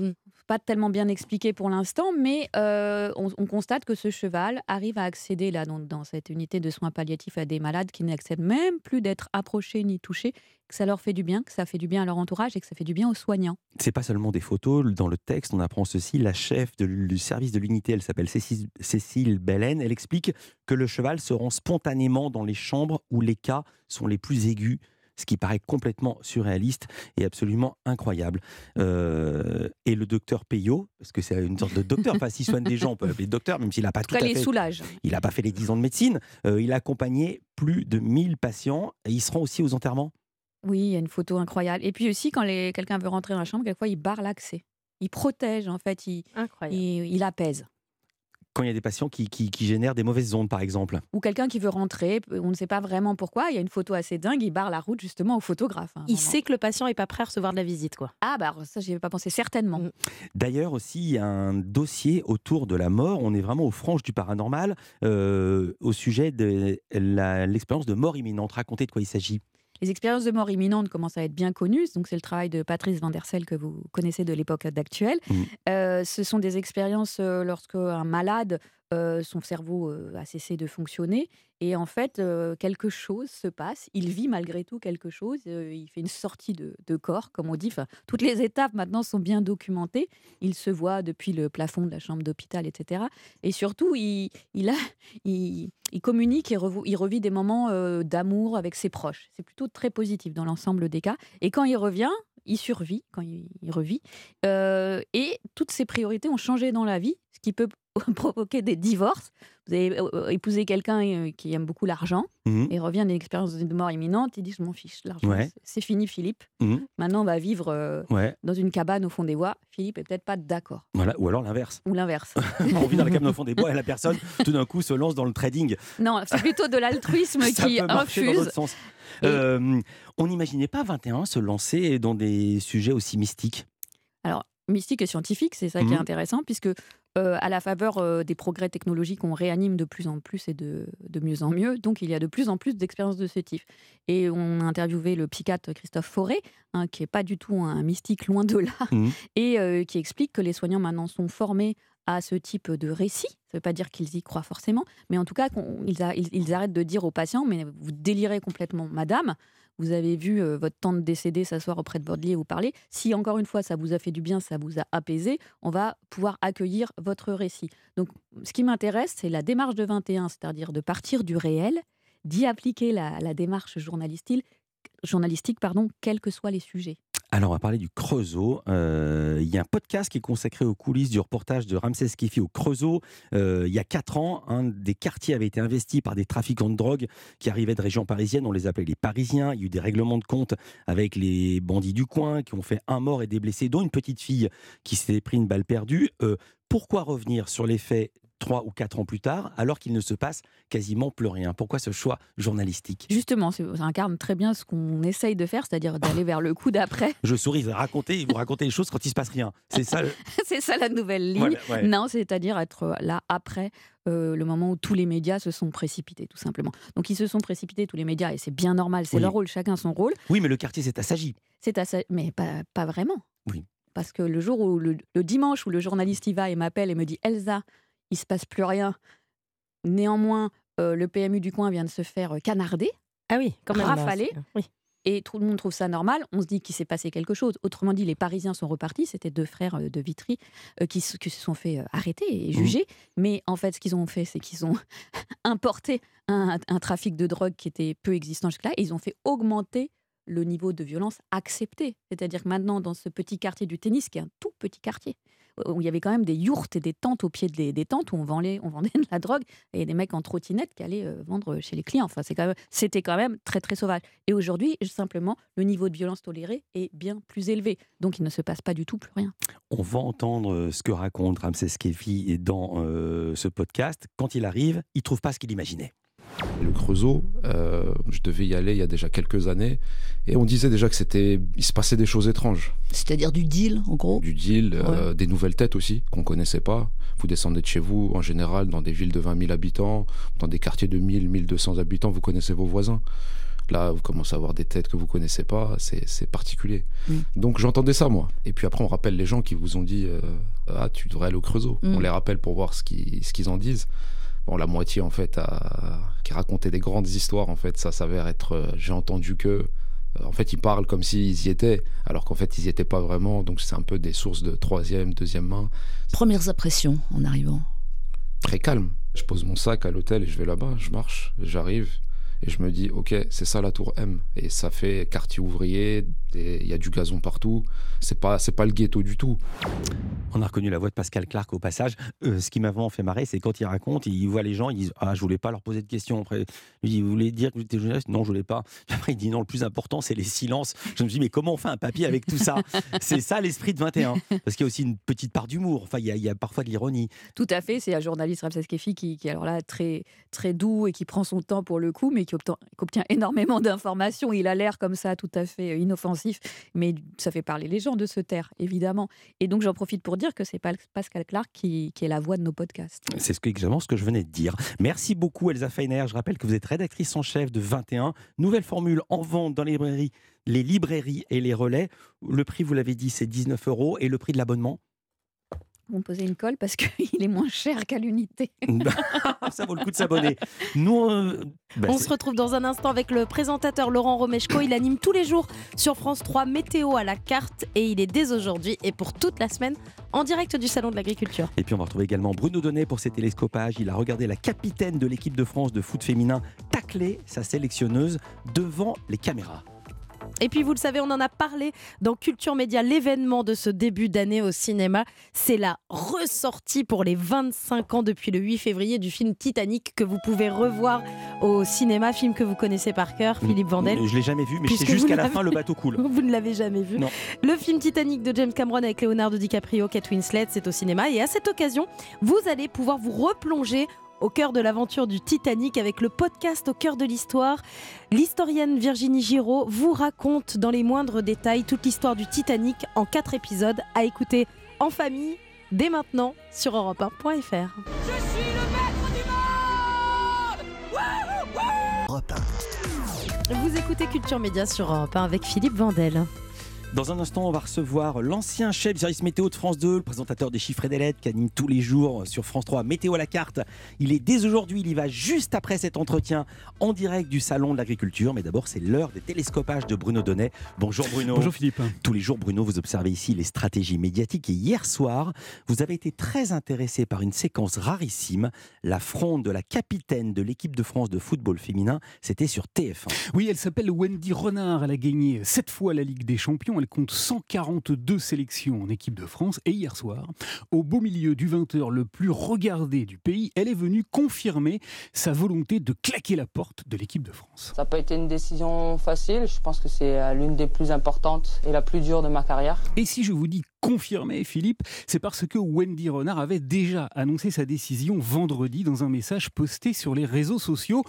pas tellement bien expliqué pour l'instant, mais euh, on, on constate que ce cheval arrive à accéder là dans, dans cette unité de soins palliatifs à des malades qui n'accèdent même plus d'être approchés ni touchés, que ça leur fait du bien, que ça fait du bien à leur entourage et que ça fait du bien aux soignants. C'est pas seulement des photos. Dans le texte, on apprend ceci. La chef du service de l'unité, elle s'appelle Cécile, Cécile. Elle explique que le cheval se rend spontanément dans les chambres où les cas sont les plus aigus. Ce qui paraît complètement surréaliste et absolument incroyable. Euh, et le docteur Payot, parce que c'est une sorte de docteur, enfin, s'il soigne des gens, on peut l'appeler docteur, même s'il n'a pas tout à les fait. soulage. Il n'a pas fait les 10 ans de médecine. Euh, il a accompagné plus de 1000 patients. Et il se rend aussi aux enterrements? Oui, il y a une photo incroyable. Et puis aussi, quand les- quelqu'un veut rentrer dans la chambre, quelquefois, il barre l'accès. Il protège, en fait, il, il, il apaise. Quand il y a des patients qui, qui- qui génèrent des mauvaises ondes, par exemple. ou quelqu'un qui veut rentrer, on ne sait pas vraiment pourquoi, il y a une photo assez dingue, il barre la route justement au photographe. hein, Il vraiment. sait que le patient est pas prêt à recevoir de la visite, quoi. Ah bah ça j'y avais pas pensé, certainement. D'ailleurs aussi, il y a un dossier autour de la mort. On est vraiment aux franges du paranormal euh, au sujet de l'expérience de mort imminente. Racontez de quoi il s'agit. Les expériences de mort imminente commencent à être bien connues, donc c'est le travail de Patrice Van der Sel que vous connaissez de l'époque d'actuelle. Euh, ce sont des expériences euh, lorsque un malade, euh, son cerveau euh, a cessé de fonctionner et en fait euh, quelque chose se passe, il vit malgré tout quelque chose, il fait une sortie de, corps, comme on dit. Toutes les étapes maintenant sont bien documentées. Il se voit depuis le plafond de la chambre d'hôpital, etc. Et surtout, il, il, a, il, communique et il revit des moments d'amour avec ses proches. C'est plutôt très positif dans l'ensemble des cas. Et quand il revient, il survit, quand il, revit. Euh, et toutes ses priorités ont changé dans la vie, ce qui peut provoquer des divorces. Vous avez euh, épousé quelqu'un euh, qui aime beaucoup l'argent Mhm. et revient d'une expérience de mort imminente. Il dit Je m'en fiche, l'argent, Ouais. c'est- fini, Philippe. Mhm. Maintenant, on va vivre euh, Ouais. dans une cabane au fond des bois. Philippe est peut-être pas d'accord. Voilà. Ou alors l'inverse. Ou l'inverse. on vit dans la cabane au fond des bois et la personne, tout d'un coup, se lance dans le trading. non, c'est plutôt de l'altruisme qui infuse. Euh, on n'imaginait pas 21 se lancer dans des sujets aussi mystiques. Alors, mystique et scientifique, c'est ça qui est Mhm. intéressant, puisque euh, à la faveur euh, des progrès technologiques, on réanime de plus en plus et de, de mieux en mieux. Donc, il y a de plus en plus d'expériences de ce type. Et on a interviewé le psychiatre Christophe Fauré, hein, qui est pas du tout un mystique, loin de là, Mhm. et euh, qui explique que les soignants maintenant sont formés à ce type de récit. Ça ne veut pas dire qu'ils y croient forcément, mais en tout cas, qu'on- ils, a- ils- ils arrêtent de dire aux patients, mais vous délirez complètement, madame. Vous avez vu euh, votre tante décédée s'asseoir auprès de votre lit et vous parler. Si encore une fois ça vous a fait du bien, ça vous a apaisé, on va pouvoir accueillir votre récit. Donc ce qui m'intéresse, c'est la démarche de 21, c'est-à-dire de partir du réel, d'y appliquer la, démarche journalistique, journalistique pardon, quels que soient les sujets. Alors, on va parler du Creusot. Euh, Il y a un podcast qui est consacré aux coulisses du reportage de Ramsès Kifi au Creusot. Euh, il y a quatre ans, un des quartiers avait été investi par des trafiquants de drogue qui arrivaient de régions parisiennes. On les appelait les Parisiens. Il y a eu des règlements de compte avec les bandits du coin qui ont fait un mort et des blessés, dont une petite fille qui s'est pris une balle perdue. Euh, pourquoi revenir sur les faits trois ou quatre ans plus tard, alors qu'il ne se passe quasiment plus rien Pourquoi ce choix journalistique? Justement, ça incarne très bien ce qu'on essaye de faire, c'est-à-dire d'aller vers le coup d'après. Je souris, vous racontez, vous racontez les choses quand il se passe rien. C'est ça. le- c'est ça la nouvelle ligne. Voilà, ouais. Non, c'est-à-dire être là après euh, le moment où tous les médias se sont précipités, tout simplement. Donc ils se sont précipités, tous les médias, et c'est bien normal, c'est Oui. leur rôle, chacun son rôle. Oui, mais le quartier s'est assagi. C'est assez... Mais pas, pas vraiment. Oui. Parce que le jour où, le, le dimanche où le journaliste y va et m'appelle et me dit Elsa, il se passe plus rien. Néanmoins, Euh, le PMU du coin vient de se faire canarder. Ah oui, quand même. Rafaler. Oui. Et tout le monde trouve ça normal. On se dit qu'il s'est passé quelque chose. Autrement dit, les Parisiens sont repartis. C'était deux frères euh, de Vitry euh, qui, se- qui se sont fait euh, arrêter et juger. Mais en fait, ce qu'ils ont fait, c'est qu'ils ont importé un, un trafic de drogue qui était peu existant jusque-là. Et ils ont fait augmenter le niveau de violence accepté. C'est-à-dire que maintenant, dans ce petit quartier du tennis, qui est un tout petit quartier, où il y avait quand même des yourtes et des tentes au pied des, tentes où on vendait, de la drogue et des mecs en trottinette qui allaient euh, vendre chez les clients. Enfin, c'était quand même très très sauvage. Et aujourd'hui, simplement, le niveau de violence toléré est bien plus élevé. Donc, il ne se passe pas du tout plus rien. On va entendre euh, ce que raconte Ramsès Kefi dans euh, ce podcast. Quand il arrive, il trouve pas ce qu'il imaginait. Le Creusot, euh, je devais y aller il y a déjà quelques années, et on disait déjà que c'était, il se passait des choses étranges. C'est-à-dire du deal, en gros? Du deal, euh, des nouvelles têtes aussi qu'on connaissait pas. Vous descendez de chez vous, en général, dans des villes de 20 000 habitants, dans des quartiers de 1000, 1200 habitants, vous connaissez vos voisins. Là, vous commencez à avoir des têtes que vous connaissez pas, c'est c'est particulier. Donc j'entendais ça, moi. Et puis après, on rappelle les gens qui vous ont dit euh, Ah, tu devrais aller au Creusot. Mm. On les rappelle pour voir ce qu'ils ce qu'ils en disent. Bon, la moitié, en fait, a- qui racontait des grandes histoires, en fait, ça s'avère être euh, J'ai entendu que. Euh, En fait, ils parlent comme s'ils y étaient, alors qu'en fait, ils y étaient pas vraiment. Donc, c'est un peu des sources de troisième, deuxième main. Premières impressions en arrivant? Très calme. Je pose mon sac à l'hôtel et je vais là-bas, je marche, j'arrive et je me dis, ok, c'est ça la tour M. Et ça fait quartier ouvrier, et il y a du gazon partout. C'est pas, c'est pas le ghetto du tout. On a reconnu la voix de Pascal Clark au passage. Euh, ce qui m'a vraiment fait marrer, c'est quand il raconte, il voit les gens, ils disent Ah, je voulais pas leur poser de questions. Après, lui dit Vous voulez dire que j'étais journaliste? Non, je voulais pas. Après, il dit Non, le plus important, c'est les silences. Je me dis Mais comment on fait un papier avec tout ça? C'est ça l'esprit de 21. Parce qu'il y a aussi une petite part d'humour. Enfin, il y, a, il y a parfois de l'ironie. Tout à fait, c'est un journaliste Ramsès Kefi qui, qui est alors là très très doux et qui prend son temps pour le coup, mais qui obtient, énormément d'informations. Il a l'air comme ça tout à fait euh, inoffensif, mais ça fait parler les gens de se taire, évidemment. Et donc j'en profite pour dire que c'est pas Pascal Clark qui, qui est la voix de nos podcasts. C'est exactement ce que je venais de dire. Merci beaucoup, Elsa Feiner. Je rappelle que vous êtes rédactrice en chef de 21. Nouvelle formule en vente dans les librairies, les librairies et les relais. Le prix, vous l'avez dit, c'est 19 euros. Et le prix de l'abonnement Vous me posez une colle parce qu'il est moins cher qu'à l'unité. Ça vaut le coup de s'abonner. Nous, euh, bah, On se retrouve dans un instant avec le présentateur Laurent Romeshko. Il anime tous les jours sur France 3 Météo à la carte et il est dès aujourd'hui et pour toute la semaine en direct du Salon de l'Agriculture. Et puis on va retrouver également Bruno Donnet pour ses télescopages. Il a regardé la capitaine de l'équipe de France de foot féminin tacler sa sélectionneuse devant les caméras. Et puis vous le savez, on en a parlé dans Culture Média, l'événement de ce début d'année au cinéma. C'est la ressortie pour les 25 ans depuis le 8 février du film Titanic que vous pouvez revoir au cinéma, film que vous connaissez par cœur, Philippe Vandel. Je l'ai jamais vu, mais je sais Puisque juste vous qu'à la fin, le bateau coule. Vous ne l'avez jamais vu. Non. Le film Titanic de James Cameron avec Leonardo DiCaprio, Kate Winslet, c'est au cinéma. Et à cette occasion, vous allez pouvoir vous replonger au cœur de l'aventure du Titanic avec le podcast Au cœur de l'histoire. L'historienne Virginie Giraud vous raconte dans les moindres détails toute l'histoire du Titanic en quatre épisodes à écouter en famille dès maintenant sur europe1.fr. Vous écoutez Culture Média sur Europe 1 avec Philippe Vandel. Dans un instant, on va recevoir l'ancien chef du service météo de France 2, le présentateur des chiffres et des lettres qui anime tous les jours sur France 3 Météo à la carte. Il est dès aujourd'hui, il y va juste après cet entretien en direct du Salon de l'Agriculture. Mais d'abord, c'est l'heure des télescopages de Bruno Donnet. Bonjour Bruno. Bonjour Philippe. Tous les jours, Bruno, vous observez ici les stratégies médiatiques. Et hier soir, vous avez été très intéressé par une séquence rarissime, la fronde de la capitaine de l'équipe de France de football féminin. C'était sur TF1. Oui, elle s'appelle Wendy Renard. Elle a gagné sept fois la Ligue des Champions. Elle compte 142 sélections en équipe de France. Et hier soir, au beau milieu du 20h le plus regardé du pays, elle est venue confirmer sa volonté de claquer la porte de l'équipe de France. Ça n'a pas été une décision facile. Je pense que c'est euh, l'une des plus importantes et la plus dure de ma carrière. Et si je vous dis confirmé, Philippe, c'est parce que Wendy Renard avait déjà annoncé sa décision vendredi dans un message posté sur les réseaux sociaux.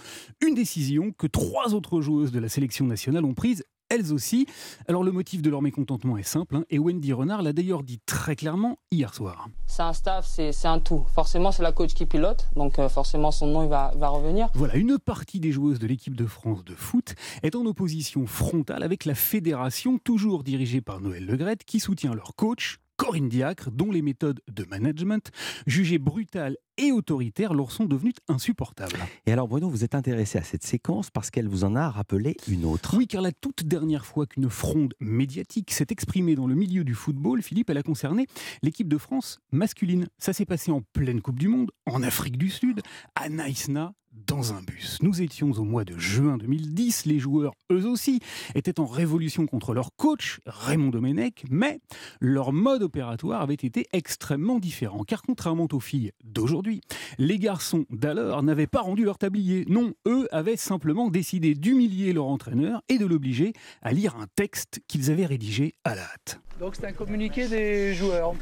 Une décision que trois autres joueuses de la sélection nationale ont prise elles aussi. Alors le motif de leur mécontentement est simple, hein, et Wendy Renard l'a d'ailleurs dit très clairement hier soir. C'est un staff, c'est un tout. Forcément, c'est la coach qui pilote, donc euh, forcément son nom il va, il va revenir. Voilà, une partie des joueuses de l'équipe de France de foot est en opposition frontale avec la fédération, toujours dirigée par Noël Legrette, qui soutient leur coach. Corinne Diacre, dont les méthodes de management, jugées brutales et autoritaires leur sont devenus insupportables. Et alors Bruno, vous êtes intéressé à cette séquence parce qu'elle vous en a rappelé une autre. Oui, car la toute dernière fois qu'une fronde médiatique s'est exprimée dans le milieu du football, Philippe, elle a concerné l'équipe de France masculine. Ça s'est passé en pleine Coupe du Monde, en Afrique du Sud, à Naïsna, dans un bus. Nous étions au mois de juin 2010, les joueurs, eux aussi, étaient en révolution contre leur coach, Raymond Domenech, mais leur mode opératoire avait été extrêmement différent, car contrairement aux filles d'aujourd'hui, les garçons d'alors n'avaient pas rendu leur tablier. Non, eux avaient simplement décidé d'humilier leur entraîneur et de l'obliger à lire un texte qu'ils avaient rédigé à la hâte. Donc c'est un communiqué des joueurs.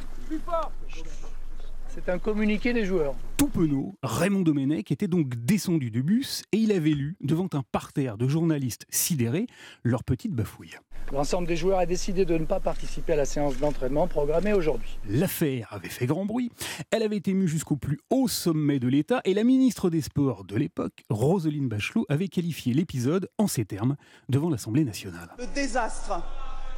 C'est un communiqué des joueurs. Tout penaud, Raymond Domenech était donc descendu du bus et il avait lu, devant un parterre de journalistes sidérés, leur petite bafouille. L'ensemble des joueurs a décidé de ne pas participer à la séance d'entraînement programmée aujourd'hui. L'affaire avait fait grand bruit. Elle avait ému jusqu'au plus haut sommet de l'État et la ministre des Sports de l'époque, Roselyne Bachelot, avait qualifié l'épisode en ces termes devant l'Assemblée nationale. Le désastre,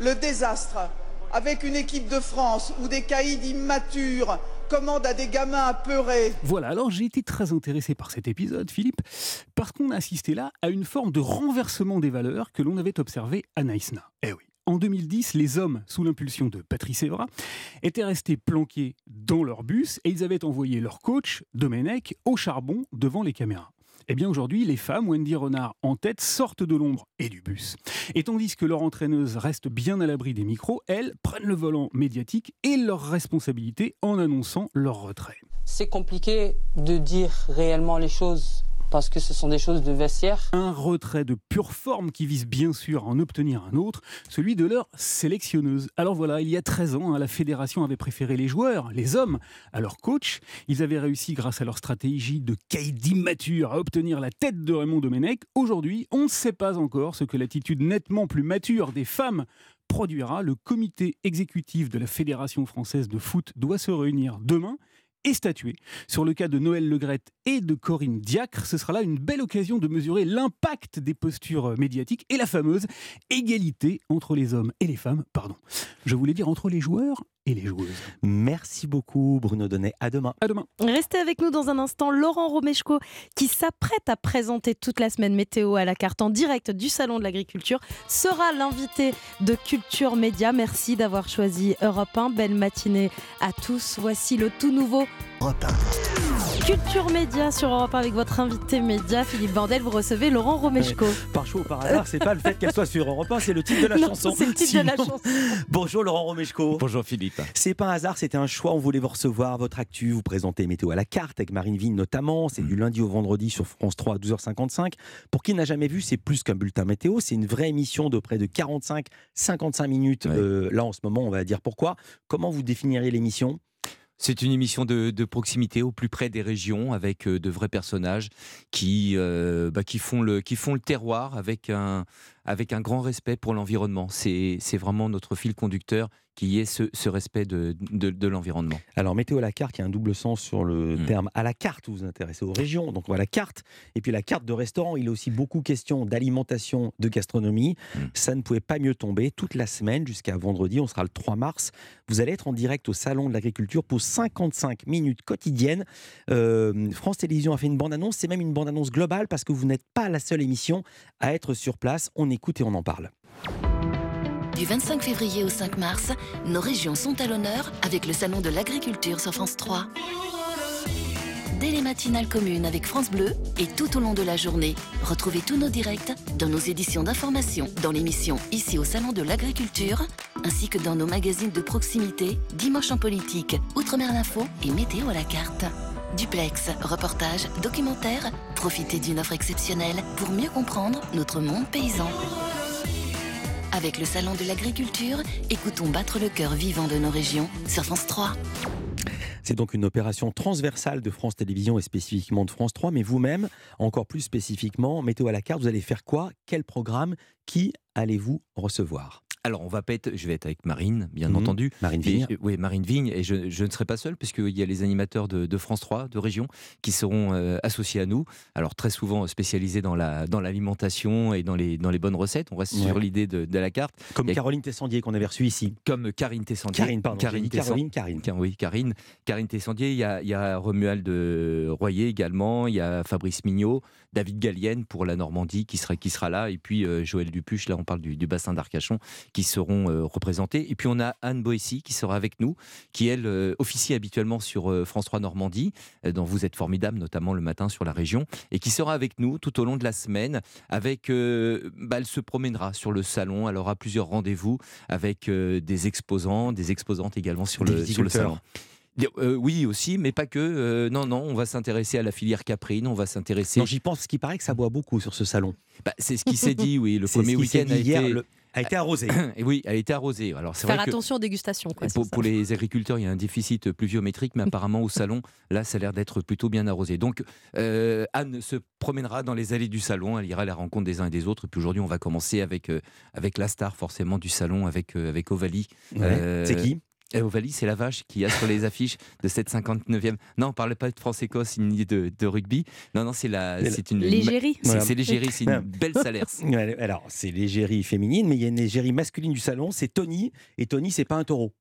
le désastre, avec une équipe de France où des caïds immatures commande à des gamins apeurés. Voilà, alors j'ai été très intéressé par cet épisode, Philippe, parce qu'on a assisté là à une forme de renversement des valeurs que l'on avait observé à Naïsna. Eh oui. En 2010, les hommes, sous l'impulsion de Patrice Evra, étaient restés planqués dans leur bus et ils avaient envoyé leur coach, Domenech, au charbon devant les caméras. Eh bien aujourd'hui, les femmes, Wendy Renard en tête, sortent de l'ombre et du bus. Et tandis que leur entraîneuse reste bien à l'abri des micros, elles prennent le volant médiatique et leur responsabilité en annonçant leur retrait. C'est compliqué de dire réellement les choses parce que ce sont des choses de vestiaire. Un retrait de pure forme qui vise bien sûr à en obtenir un autre, celui de leur sélectionneuse. Alors voilà, il y a 13 ans, hein, la fédération avait préféré les joueurs, les hommes, à leur coach. Ils avaient réussi, grâce à leur stratégie de caïd immature, à obtenir la tête de Raymond Domenech. Aujourd'hui, on ne sait pas encore ce que l'attitude nettement plus mature des femmes produira. Le comité exécutif de la Fédération française de foot doit se réunir demain et statuer sur le cas de Noël Legrette et de Corinne Diacre. Ce sera là une belle occasion de mesurer l'impact des postures médiatiques et la fameuse égalité entre les hommes et les femmes. Pardon. Je voulais dire entre les joueurs et les joueuses. Merci beaucoup Bruno Donnet. À demain. À demain. Restez avec nous dans un instant. Laurent Romeshko qui s'apprête à présenter toute la semaine météo à la carte en direct du Salon de l'Agriculture sera l'invité de Culture Média. Merci d'avoir choisi Europe 1. Belle matinée à tous. Voici le tout nouveau Europe Culture Média sur Europe 1 avec votre invité média Philippe Bandel. Vous recevez Laurent Romeshko. Par choix ou par hasard, c'est pas le fait qu'elle soit sur Europe 1, c'est le titre de la Non, chanson. c'est le titre de la chanson. Bonjour Laurent Romeshko. Bonjour Philippe. C'est pas un hasard, c'était un choix. On voulait vous recevoir, votre actu, vous présenter Météo à la carte avec Marine Vigne notamment. C'est du lundi au vendredi sur France 3 à 12h55. Pour qui n'a jamais vu, c'est plus qu'un bulletin météo. C'est une vraie émission de près de 45-55 minutes. Euh, là, en ce moment, on va dire pourquoi. Comment vous définiriez l'émission? C'est une émission de, proximité au plus près des régions avec euh, de vrais personnages qui, euh, bah, qui font le terroir avec un, avec un grand respect pour l'environnement. C'est vraiment notre fil conducteur qui est ce, ce respect de, de, de l'environnement. Alors, météo à la carte, il y a un double sens sur le Mm. terme à la carte. Vous vous intéressez aux régions, donc on voit la carte. Et puis la carte de restaurant, il est aussi beaucoup question d'alimentation, de gastronomie. Mm. Ça ne pouvait pas mieux tomber. Toute la semaine jusqu'à vendredi, on sera le 3 mars. Vous allez être en direct au Salon de l'Agriculture pour 55 minutes quotidiennes. Euh, France Télévisions a fait une bande-annonce. C'est même une bande-annonce globale parce que vous n'êtes pas la seule émission à être sur place. On écoute et on en parle. Du 25 février au 5 mars, nos régions sont à l'honneur avec le Salon de l'Agriculture sur France 3. Dès les matinales communes avec France Bleu et tout au long de la journée, retrouvez tous nos directs dans nos éditions d'information, dans l'émission Ici au Salon de l'Agriculture, ainsi que dans nos magazines de proximité, Dimanche en politique, Outre-mer l'info et Météo à la carte. Duplex, reportages, documentaires, profitez d'une offre exceptionnelle pour mieux comprendre notre monde paysan. Avec le Salon de l'Agriculture, écoutons battre le cœur vivant de nos régions sur France 3. C'est donc une opération transversale de France Télévisions et spécifiquement de France 3. Mais vous-même, encore plus spécifiquement, météo à la carte, vous allez faire quoi? Quel programme? Qui allez-vous recevoir? Alors, on va pas être, je vais être avec Marine, bien Mhm. entendu. Marine Et- Vigne. oui, Marine Vigne. Et je, je ne serai pas seul, puisqu'il y a les animateurs de, de France 3, de région, qui seront euh, associés à nous. Alors, très souvent spécialisés dans la dans l'alimentation et dans les, dans les bonnes recettes. On reste Ouais. sur l'idée de, de la carte. Comme Et- Caroline Tessandier qu'on avait reçue ici. comme Karine Tessandier. Karine, pardon. Tessan- Caroline, Karine. Car- oui, Karine. Karine Tessandier, il y a, il y a Romuald de Royer également, il y a Fabrice Mignot, David Gallienne pour la Normandie qui sera, qui sera là, et puis euh, Joël Dupuche, là on parle du, du bassin d'Arcachon, qui seront euh, représentés. Et puis on a Anne Boissy qui sera avec nous, qui elle euh, officie habituellement sur France 3 Normandie, dont vous êtes formidable, notamment le matin sur la région, et qui sera avec nous tout au long de la semaine. Avec, euh, bah, elle se promènera sur le salon, elle aura plusieurs rendez-vous avec euh, des exposants, des exposantes également sur le, sur le salon. Euh, oui aussi, mais pas que. Euh, non, non, on va s'intéresser à la filière caprine, on va s'intéresser. Non, j'y pense, parce qu'il paraît que ça boit beaucoup sur ce salon. Bah, c'est ce qui s'est dit, oui. Le premier ce qui week-end a, hier, été... le- a été arrosé. Et oui, a été arrosé. Alors c'est Faire vrai que attention aux dégustations. Quoi, pour, les agriculteurs, il y a un déficit pluviométrique, mais apparemment au salon, là, ça a l'air d'être plutôt bien arrosé. Donc, euh, Anne se promènera dans les allées du salon, elle ira à la rencontre des uns et des autres. Et puis aujourd'hui, on va commencer avec, euh, avec la star forcément du salon, avec, euh, avec Ovalie. Ouais. C'est qui? Ovalie, c'est la vache qui a sur les affiches de cette 59e. Non, on parlait pas de France-Écosse ni de, de rugby. Non, non, c'est la, c'est une L'égérie. C'est Voilà. c'est l'égérie, c'est une belle salaire. Alors, c'est l'égérie féminine, mais il y a une égérie masculine du salon, c'est Tony. Et Tony, c'est pas un taureau.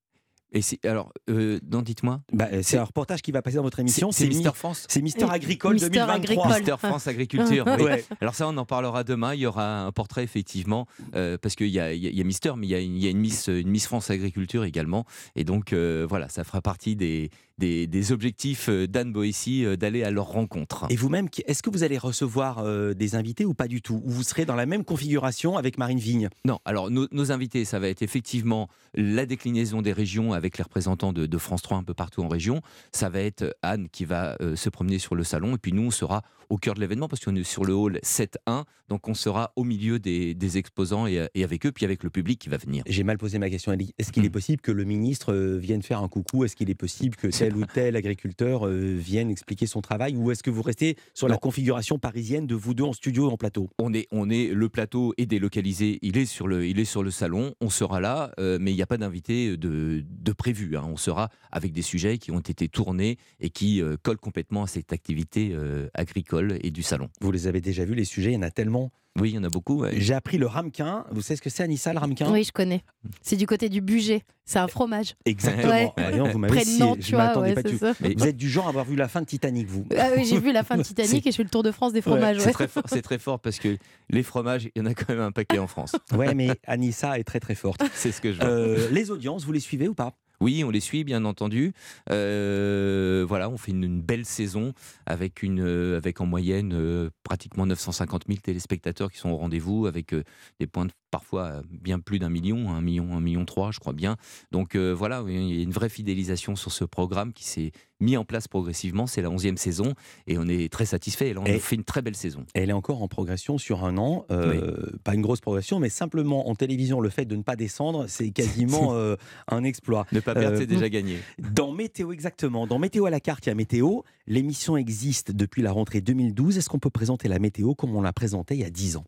Et c'est alors, euh, non, dites-moi. Bah, c'est un reportage qui va passer dans votre émission. C'est Mi- Mister France. C'est Mister Agricole Mister 2023. Agricole. Mister France Agriculture. oui. Ouais. Alors ça, on en parlera demain. Il y aura un portrait effectivement, euh, parce qu'il y a, y y Mister, mais il y a une, il y a une Miss, une Miss France Agriculture également. Et donc euh, voilà, ça fera partie des, des, des objectifs euh, d'Anne Boissy euh, d'aller à leur rencontre. Et vous-même, est-ce que vous allez recevoir euh, des invités ou pas du tout? Ou vous serez dans la même configuration avec Marine Vigne? Non, alors nos, nos invités, ça va être effectivement la déclinaison des régions avec les représentants de, de France 3 un peu partout en région. Ça va être Anne qui va euh, se promener sur le salon et puis nous, on sera au cœur de l'événement parce qu'on est sur le hall 7-1, donc on sera au milieu des, des exposants et, et avec eux, puis avec le public qui va venir. J'ai mal posé ma question, Ali. Est-ce qu'il est possible que le ministre euh, vienne faire un coucou? Est-ce qu'il est possible que tel ou tel agriculteur euh, vienne expliquer son travail? Ou est-ce que vous restez sur la configuration parisienne de vous deux en studio et en plateau? On est, on est, le plateau est délocalisé, il est sur le, il est sur le salon, on sera là, euh, mais il n'y a pas d'invité de, de prévu. hein. On sera avec des sujets qui ont été tournés et qui euh, collent complètement à cette activité euh, agricole et du salon. Vous les avez déjà vus, les sujets, il y en a tellement. Oui, il y en a beaucoup. ouais. J'ai appris le ramequin. Vous savez ce que c'est, Anissa, le ramequin? Oui, je connais. C'est du côté du budget. C'est un fromage. Exactement. Ouais. Voyons, vous m'avez Près de scié. Nantes, je tu vois, m'attendais ouais, pas du. Vous êtes du genre à avoir vu la fin de Titanic, vous Ah oui, j'ai vu la fin de Titanic C'est- et je fais le tour de France des fromages. C'est ouais. très, fort, c'est très fort parce que les fromages, il y en a quand même un paquet en France. Ouais, mais Anissa est très très forte. C'est ce que je vois. Euh, les audiences, vous les suivez ou pas? Oui, on les suit, bien entendu. Euh, voilà, on fait une, belle saison avec, une, euh, avec en moyenne euh, pratiquement 950 000 téléspectateurs qui sont au rendez-vous, avec des points de parfois bien plus d'un million, un million, un million trois, je crois bien. Donc voilà, il y a une vraie fidélisation sur ce programme qui s'est mis en place progressivement. C'est la 11e saison et on est très satisfait. Et là, on Et- fait une très belle saison. Elle est encore en progression sur un an. Euh, Pas une grosse progression, mais simplement en télévision, le fait de ne pas descendre, c'est quasiment euh, un exploit. Ne pas perdre, Euh, c'est déjà gagné. Dans Météo, exactement. Dans Météo à la carte, il y a Météo. L'émission existe depuis la rentrée 2012. Est-ce qu'on peut présenter la météo comme on l'a présentée il y a 10 ans?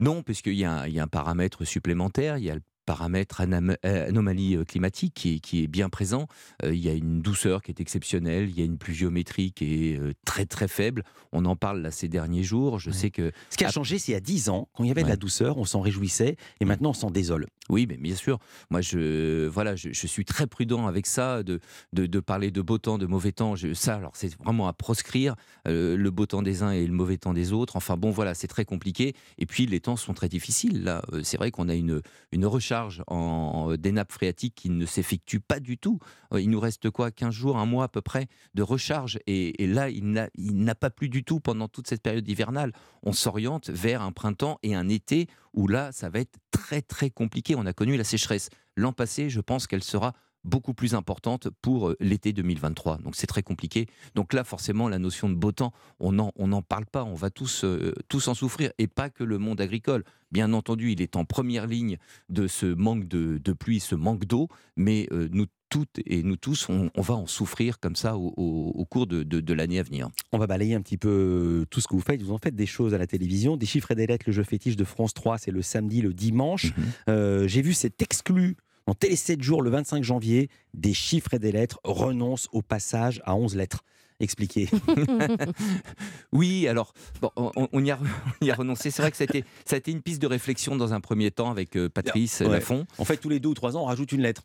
Non, puisqu'il y, y a un paramètre supplémentaire, il y a le paramètre euh, anomalie euh, climatique qui est, qui est bien présent. Euh, il y a une douceur qui est exceptionnelle, il y a une pluviométrie qui est très très faible. On en parle là ces derniers jours. Je sais que Ce qui a changé, c'est il y a 10 ans, quand il y avait de la douceur, on s'en réjouissait, et maintenant on s'en désole. Oui, mais bien sûr. Moi, je, voilà, je, je suis très prudent avec ça, de, de, de parler de beau temps, de mauvais temps. Je, ça, alors, c'est vraiment à proscrire euh, le beau temps des uns et le mauvais temps des autres. Enfin, bon, voilà, c'est très compliqué. Et puis, les temps sont très difficiles. Là, c'est vrai qu'on a une, une recharge en, des nappes phréatiques qui ne s'effectue pas du tout. Euh, Il nous reste quoi 15 jours, un mois à peu près de recharge. Et, et là, il n'a pas plu du tout pendant toute cette période hivernale. On s'oriente vers un printemps et un été où là, ça va être très très compliqué. On a connu la sécheresse l'an passé, je pense qu'elle sera beaucoup plus importante pour euh, l'été 2023. Donc c'est très compliqué. Donc là, forcément, la notion de beau temps, on n'en on en parle pas. On va tous, euh, tous en souffrir. Et pas que le monde agricole. Bien entendu, il est en première ligne de ce manque de, de pluie, ce manque d'eau. Mais euh, nous toutes et nous tous, on, on va en souffrir comme ça au, au- au cours de, de- de l'année à venir. On va balayer un petit peu tout ce que vous faites. Vous en faites des choses à la télévision, des chiffres et des lettres, le jeu fétiche de France 3, c'est le samedi, le dimanche. Mhm. Euh, J'ai vu cet exclu dans Télé 7 jours le 25 janvier, des chiffres et des lettres renoncent au passage à 11 lettres. Expliquez. Oui, alors, bon, on, on y a, on y a renoncé. C'est vrai que ça a, été, ça a été une piste de réflexion dans un premier temps avec euh, Patrice Ouais. Lafont. En fait, tous les deux ou trois ans, on rajoute une lettre.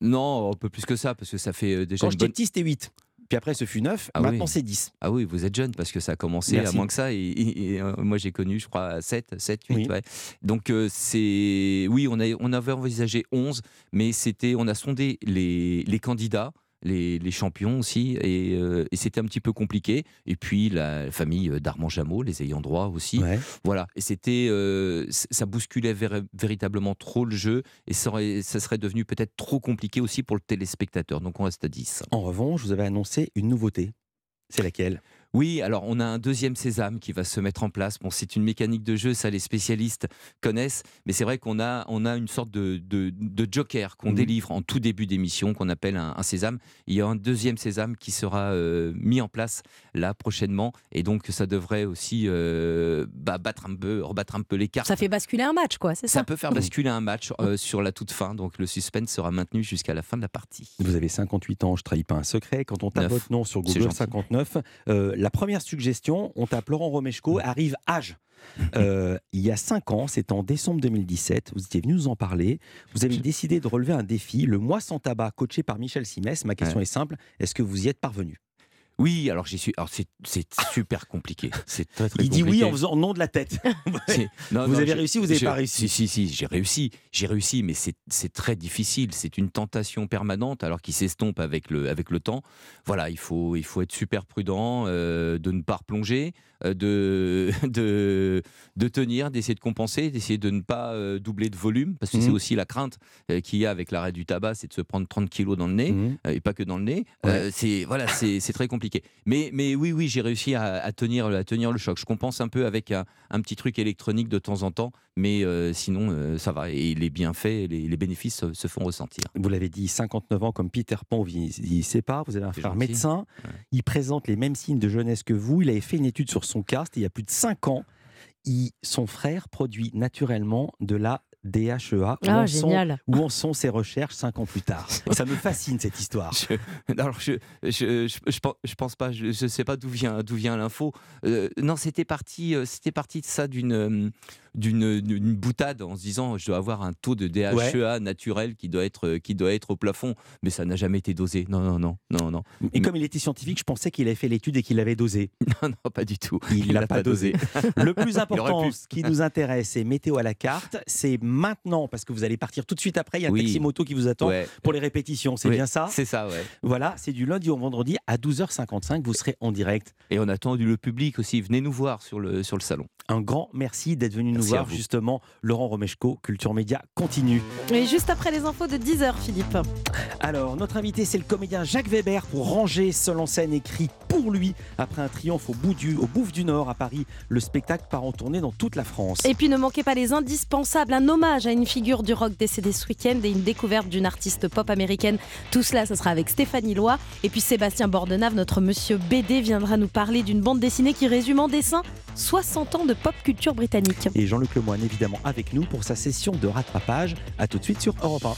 Non, un peu plus que ça, parce que ça fait euh, déjà Quand j'étais bonne... petit, c'était 8. Puis après, ce fut 9. Ah Maintenant, oui. c'est 10. Ah oui, vous êtes jeune parce que ça a commencé Merci. à moins que ça. Et, et- et, euh, moi, j'ai connu, je crois, à 7, 7 8. Oui. ouais. Donc, euh, c'est. Oui, on, a, on avait envisagé 11, mais c'était, on a sondé les, les candidats. Les, les champions aussi, et, euh, et c'était un petit peu compliqué. Et puis la famille d'Armand Jameau, les ayants droit aussi. Voilà, et c'était, euh, ça bousculait vér- véritablement trop le jeu, et ça, aurait- ça serait devenu peut-être trop compliqué aussi pour le téléspectateur. Donc on reste à 10. En revanche, vous avez annoncé une nouveauté. C'est laquelle? Oui, alors on a un deuxième sésame qui va se mettre en place. Bon, c'est une mécanique de jeu, ça les spécialistes connaissent, mais c'est vrai qu'on a, on a une sorte de, de, de joker qu'on Mhm. délivre en tout début d'émission, qu'on appelle un, un sésame. Il y a un deuxième sésame qui sera euh, mis en place là prochainement, et donc ça devrait aussi euh, bah, battre un peu, rebattre un peu les cartes. Ça fait basculer un match, quoi, c'est ça Ça peut faire basculer un match euh, sur la toute fin, donc le suspense sera maintenu jusqu'à la fin de la partie. Vous avez 58 ans, je trahis pas un secret. Quand on tape votre nom sur Google gentil. 59, euh, la première suggestion, on tape Laurent Romeshko, arrive âge. Euh, il y a 5 ans, c'est en décembre 2017, vous étiez venu nous en parler. Vous avez décidé de relever un défi, le mois sans tabac, coaché par Michel Simès. Ma question Ouais. est simple est-ce que vous y êtes parvenu? Oui, alors j'y suis. Alors c'est super compliqué. C'est très très Il dit oui compliqué. en faisant non de la tête. Non, Vous non, avez réussi ou vous n'avez pas réussi Si, si, si, j'ai réussi. J'ai réussi, mais c'est très difficile. C'est une tentation permanente, alors qui s'estompe avec le, avec le temps. Voilà, il faut, il faut être super prudent, euh, de ne pas replonger, euh, de, de, de tenir, d'essayer de compenser, d'essayer de ne pas euh, doubler de volume, parce que c'est Mhm. aussi la crainte qu'il y a avec l'arrêt du tabac, c'est de se prendre 30 kilos dans le nez, Mhm. et pas que dans le nez. C'est voilà, c'est très compliqué. Mais, mais oui, oui, j'ai réussi à, à tenir, à tenir le choc. Je compense un peu avec un, un petit truc électronique de temps en temps, mais euh, sinon, euh, ça va. Et les bienfaits, les, les bénéfices se, se font ressentir. Vous l'avez dit, 59 ans comme Peter Pan, vous y sait pas. Vous avez un frère gentil. médecin. Il présente les mêmes signes de jeunesse que vous. Il avait fait une étude sur son cas, c'était il y a plus de 5 ans. Il- son frère produit naturellement de la DHEA. Où, Ah, en génial. Sont, où en sont ses recherches 5 ans plus tard Ça me fascine cette histoire. Je- alors, je, je, je, je pense- je pense pas, je ne sais pas d'où vient, d'où vient l'info. Euh, non, c'était parti, euh, c'était parti de ça d'une, euh, d'une, d'une boutade en se disant je dois avoir un taux de DHEA naturel qui doit, être, qui doit être au plafond, mais ça n'a jamais été dosé. Non, non, non, non, non. Et comme il était scientifique, je pensais qu'il avait fait l'étude et qu'il l'avait dosé. Non, non, pas du tout. Il l'a pas dosé. Le plus important, ce qui nous intéresse, c'est météo à la carte. C'est maintenant, parce que vous allez partir tout de suite après. Il y a un Oui. taxi moto qui vous attend Ouais. pour les répétitions. C'est Oui, bien ça C'est ça, ouais. Voilà, c'est du lundi au vendredi à 12h55. Vous serez en direct. Et on attend le public aussi. Venez nous voir sur le, sur le salon. Un grand merci d'être venu nous Merci voir. Justement, Laurent Romeshko, Culture Média continue. Et juste après les infos de 10h, Philippe. Alors, notre invité, c'est le comédien Jacques Weber pour Ranger, seul en scène écrit pour lui. Après un triomphe au, bout du, au Bouffe du Nord à Paris, le spectacle part en tournée dans toute la France. Et puis ne manquez pas les indispensables, un hommage à une figure du rock décédée ce week-end et une découverte d'une artiste pop américaine. Tout cela, ce sera avec Stéphanie Loy. Et puis Sébastien Bordenave, notre monsieur BD, viendra nous parler d'une bande dessinée qui résume en dessin 60 ans de pop culture britannique. Et Jean-Luc Lemoyne, évidemment, avec nous pour sa session de rattrapage. A tout de suite sur Europe 1.